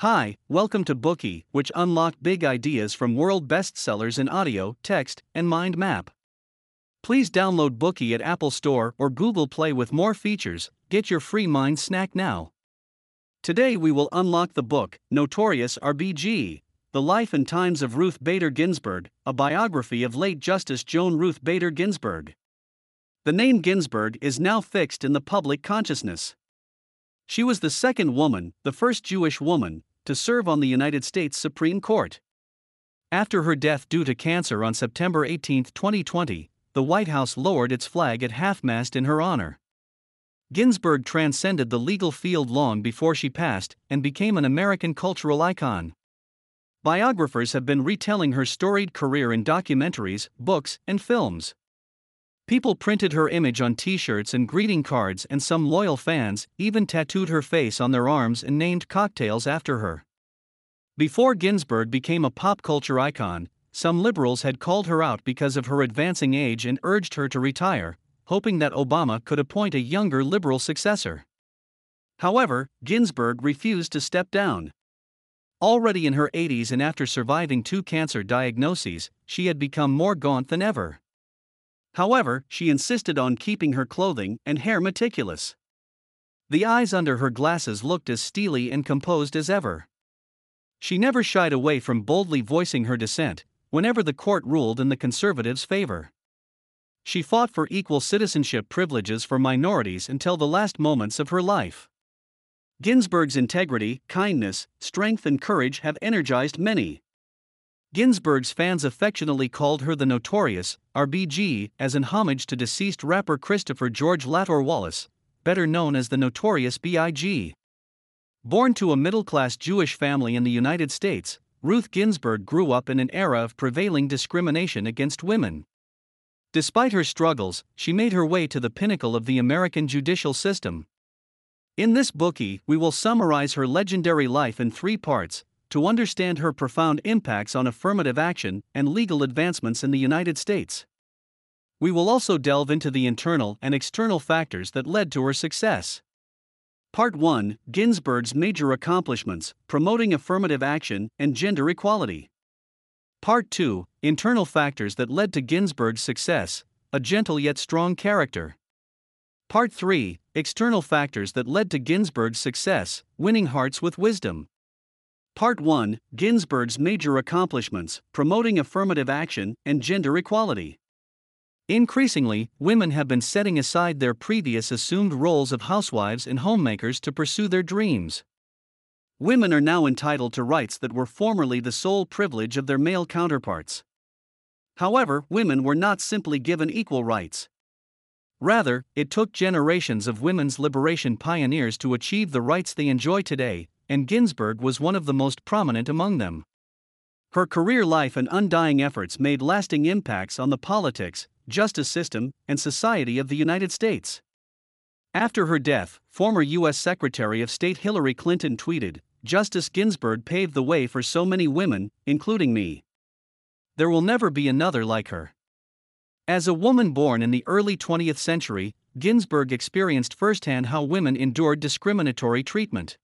Hi, welcome to Bookey, which unlock big ideas from world bestsellers in audio, text, and mind map. Please download Bookey at Apple Store or Google Play with more features. Get your free mind snack now. Today we will unlock the book, Notorious RBG The Life and Times of Ruth Bader Ginsburg, a biography of late Justice Joan Ruth Bader Ginsburg. The name Ginsburg is now fixed in the public consciousness. She was the second woman, the first Jewish woman, to serve on the United States Supreme Court. After her death due to cancer on September 18, 2020, the White House lowered its flag at half mast in her honor. Ginsburg transcended the legal field long before she passed and became an American cultural icon. Biographers have been retelling her storied career in documentaries, books, and films. People printed her image on t shirts and greeting cards, and some loyal fans even tattooed her face on their arms and named cocktails after her. Before Ginsburg became a pop culture icon, some liberals had called her out because of her advancing age and urged her to retire, hoping that Obama could appoint a younger liberal successor. However, Ginsburg refused to step down. Already in her 80s and after surviving two cancer diagnoses, she had become more gaunt than ever. However, she insisted on keeping her clothing and hair meticulous. The eyes under her glasses looked as steely and composed as ever. She never shied away from boldly voicing her dissent, whenever the court ruled in the conservatives' favor. She fought for equal citizenship privileges for minorities until the last moments of her life. Ginsburg's integrity, kindness, strength, and courage have energized many. Ginsburg's fans affectionately called her the notorious RBG as an homage to deceased rapper Christopher George Latore Wallace, better known as the Notorious B.I.G. Born to a middle class Jewish family in the United States, Ruth Ginsburg grew up in an era of prevailing discrimination against women. Despite her struggles, she made her way to the pinnacle of the American judicial system. In this Bookey, we will summarize her legendary life in three parts to understand her profound impacts on affirmative action and legal advancements in the United States. We will also delve into the internal and external factors that led to her success. Part 1 Ginsburg's Major Accomplishments Promoting Affirmative Action and Gender Equality. Part 2 Internal Factors that Led to Ginsburg's Success A Gentle Yet Strong Character. Part 3 External Factors that Led to Ginsburg's Success Winning Hearts with Wisdom. Part 1 Ginsburg's Major Accomplishments Promoting Affirmative Action and Gender Equality. Increasingly, women have been setting aside their previous assumed roles of housewives and homemakers to pursue their dreams. Women are now entitled to rights that were formerly the sole privilege of their male counterparts. However, women were not simply given equal rights. Rather, it took generations of women's liberation pioneers to achieve the rights they enjoy today, and Ginsburg was one of the most prominent among them. Her career life and undying efforts made lasting impacts on the politics, justice system, and society of the United States. After her death, former U.S. Secretary of State Hillary Clinton tweeted Justice Ginsburg paved the way for so many women, including me. There will never be another like her. As a woman born in the early 20th century, Ginsburg experienced firsthand how women endured discriminatory treatment.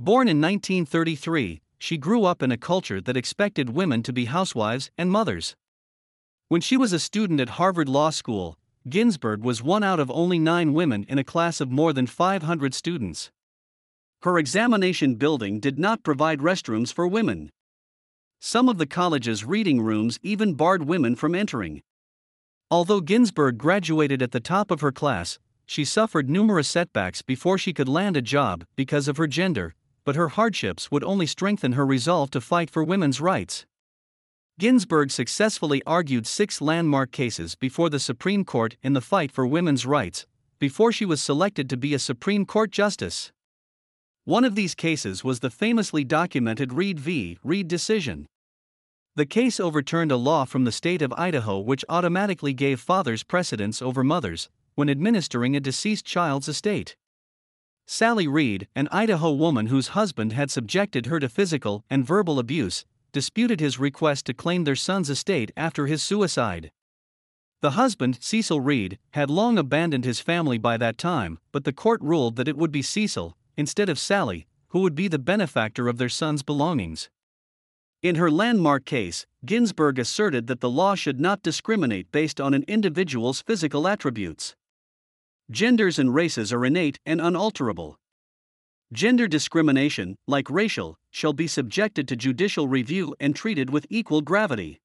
Born in 1933, she grew up in a culture that expected women to be housewives and mothers. When she was a student at Harvard Law School, Ginsburg was one out of only nine women in a class of more than 500 students. Her examination building did not provide restrooms for women. Some of the college's reading rooms even barred women from entering. Although Ginsburg graduated at the top of her class, she suffered numerous setbacks before she could land a job because of her gender, but her hardships would only strengthen her resolve to fight for women's rights. Ginsburg successfully argued six landmark cases before the Supreme Court in the fight for women's rights, before she was selected to be a Supreme Court justice. One of these cases was the famously documented Reed v. Reed decision. The case overturned a law from the state of Idaho which automatically gave fathers precedence over mothers when administering a deceased child's estate. Sally Reed, an Idaho woman whose husband had subjected her to physical and verbal abuse, disputed his request to claim their son's estate after his suicide. The husband, Cecil Reed, had long abandoned his family by that time, but the court ruled that it would be Cecil, instead of Sally, who would be the benefactor of their son's belongings. In her landmark case, Ginsburg asserted that the law should not discriminate based on an individual's physical attributes. Genders and races are innate and unalterable. Gender discrimination, like racial, shall be subjected to judicial review and treated with equal gravity.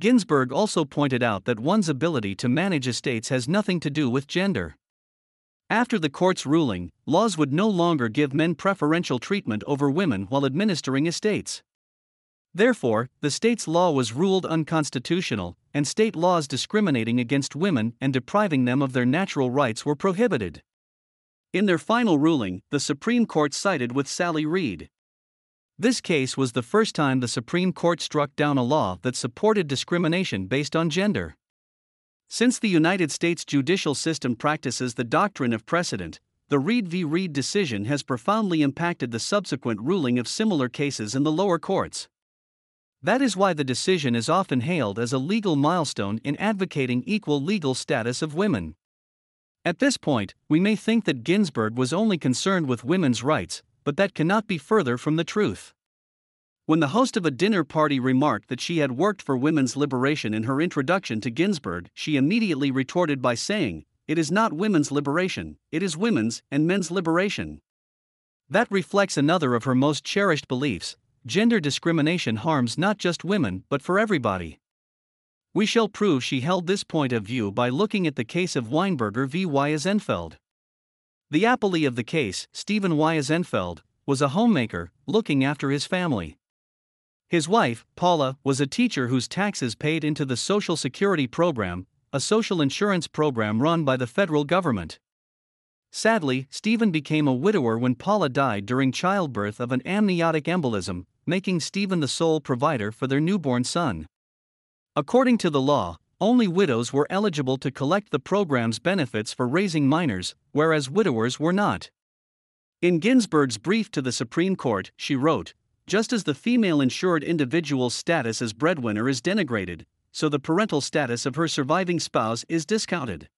Ginsburg also pointed out that one's ability to manage estates has nothing to do with gender. After the court's ruling, laws would no longer give men preferential treatment over women while administering estates. Therefore, the state's law was ruled unconstitutional, and state laws discriminating against women and depriving them of their natural rights were prohibited. In their final ruling, the Supreme Court sided with Sally Reed. This case was the first time the Supreme Court struck down a law that supported discrimination based on gender. Since the United States judicial system practices the doctrine of precedent, the Reed v. Reed decision has profoundly impacted the subsequent ruling of similar cases in the lower courts. That is why the decision is often hailed as a legal milestone in advocating equal legal status of women. At this point, we may think that Ginsburg was only concerned with women's rights, but that cannot be further from the truth. When the host of a dinner party remarked that she had worked for women's liberation in her introduction to Ginsburg, she immediately retorted by saying, It is not women's liberation, it is women's and men's liberation. That reflects another of her most cherished beliefs gender discrimination harms not just women but for everybody. We shall prove she held this point of view by looking at the case of Weinberger v. Wiesenfeld. The appellee of the case, Stephen Wiesenfeld, was a homemaker looking after his family. His wife, Paula, was a teacher whose taxes paid into the Social Security Program, a social insurance program run by the federal government. Sadly, Stephen became a widower when Paula died during childbirth of an amniotic embolism, making Stephen the sole provider for their newborn son. According to the law, only widows were eligible to collect the program's benefits for raising minors, whereas widowers were not. In Ginsburg's brief to the Supreme Court, she wrote Just as the female insured individual's status as breadwinner is denigrated, so the parental status of her surviving spouse is discounted.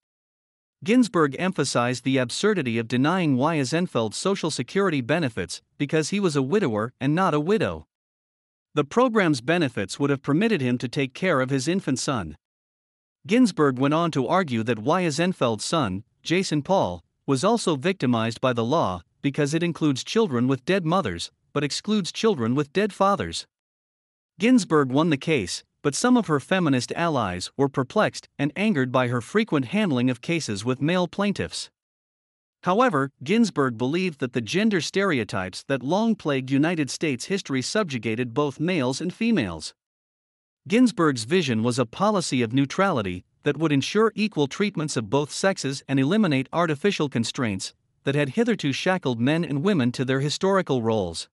Ginsburg emphasized the absurdity of denying Wiesenfeld Social Security benefits because he was a widower and not a widow. The program's benefits would have permitted him to take care of his infant son. Ginsburg went on to argue that Wiesenfeld's son, Jason Paul, was also victimized by the law because it includes children with dead mothers, but excludes children with dead fathers. Ginsburg won the case, but some of her feminist allies were perplexed and angered by her frequent handling of cases with male plaintiffs. However, Ginsburg believed that the gender stereotypes that long plagued United States history subjugated both males and females. Ginsburg's vision was a policy of neutrality that would ensure equal treatments of both sexes and eliminate artificial constraints that had hitherto shackled men and women to their historical roles.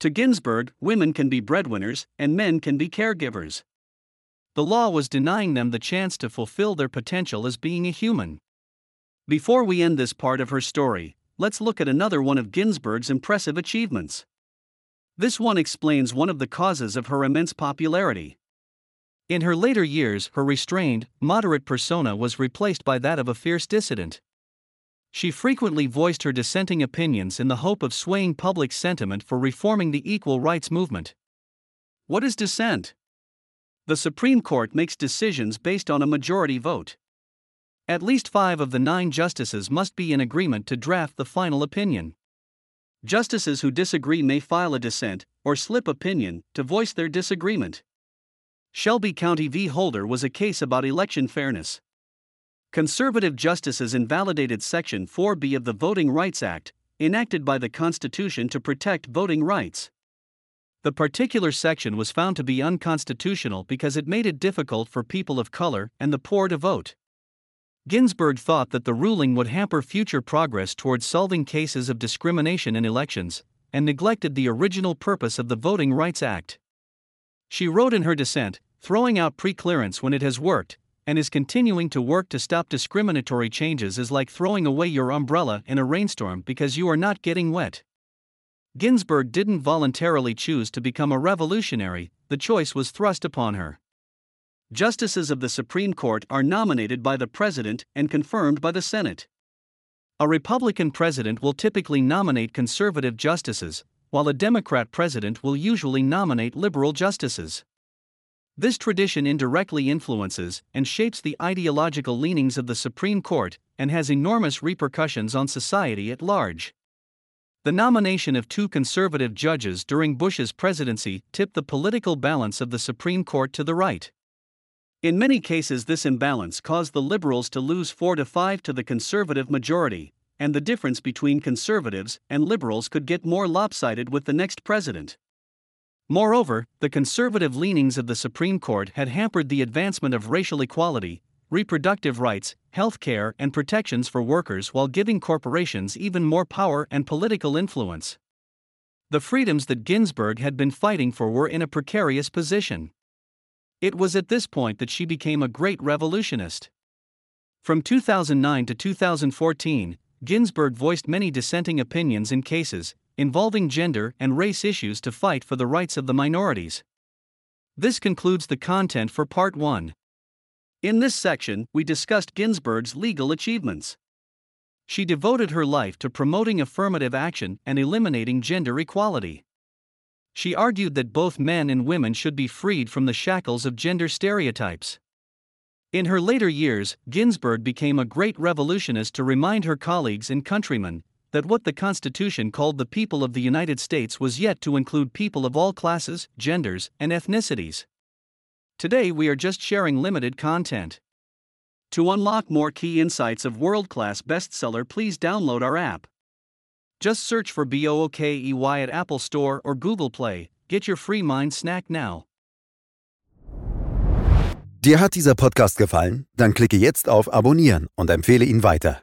To Ginsburg, women can be breadwinners and men can be caregivers. The law was denying them the chance to fulfill their potential as being a human. Before we end this part of her story, let's look at another one of Ginsburg's impressive achievements. This one explains one of the causes of her immense popularity. In her later years, her restrained, moderate persona was replaced by that of a fierce dissident. She frequently voiced her dissenting opinions in the hope of swaying public sentiment for reforming the equal rights movement. What is dissent? The Supreme Court makes decisions based on a majority vote. At least five of the nine justices must be in agreement to draft the final opinion. Justices who disagree may file a dissent, or slip opinion, to voice their disagreement. Shelby County v. Holder was a case about election fairness. Conservative justices invalidated Section 4B of the Voting Rights Act, enacted by the Constitution to protect voting rights. The particular section was found to be unconstitutional because it made it difficult for people of color and the poor to vote. Ginsburg thought that the ruling would hamper future progress towards solving cases of discrimination in elections, and neglected the original purpose of the Voting Rights Act. She wrote in her dissent, throwing out preclearance when it has worked, and is continuing to work to stop discriminatory changes is like throwing away your umbrella in a rainstorm because you are not getting wet. Ginsburg didn't voluntarily choose to become a revolutionary, the choice was thrust upon her. Justices of the Supreme Court are nominated by the President and confirmed by the Senate. A Republican president will typically nominate conservative justices, while a Democrat president will usually nominate liberal justices. This tradition indirectly influences and shapes the ideological leanings of the Supreme Court and has enormous repercussions on society at large. The nomination of two conservative judges during Bush's presidency tipped the political balance of the Supreme Court to the right. In many cases, this imbalance caused the liberals to lose 4 to 5 to the conservative majority, and the difference between conservatives and liberals could get more lopsided with the next president. Moreover, the conservative leanings of the Supreme Court had hampered the advancement of racial equality, reproductive rights, health care, and protections for workers while giving corporations even more power and political influence. The freedoms that Ginsburg had been fighting for were in a precarious position. It was at this point that she became a great revolutionist. From 2009 to 2014, Ginsburg voiced many dissenting opinions in cases involving gender and race issues to fight for the rights of the minorities. This concludes the content for Part 1. In this section, we discussed Ginsburg's legal achievements. She devoted her life to promoting affirmative action and eliminating gender equality. She argued that both men and women should be freed from the shackles of gender stereotypes. In her later years, Ginsburg became a great revolutionist to remind her colleagues and countrymen that what the Constitution called the people of the United States was yet to include people of all classes, genders, and ethnicities. Today we are just sharing limited content. To unlock more key insights of world class bestseller, please download our app. Just search for BOOKEY at Apple Store or Google Play. Get your free mind snack now. Dir hat dieser Podcast gefallen? Dann klicke jetzt auf Abonnieren und empfehle ihn weiter.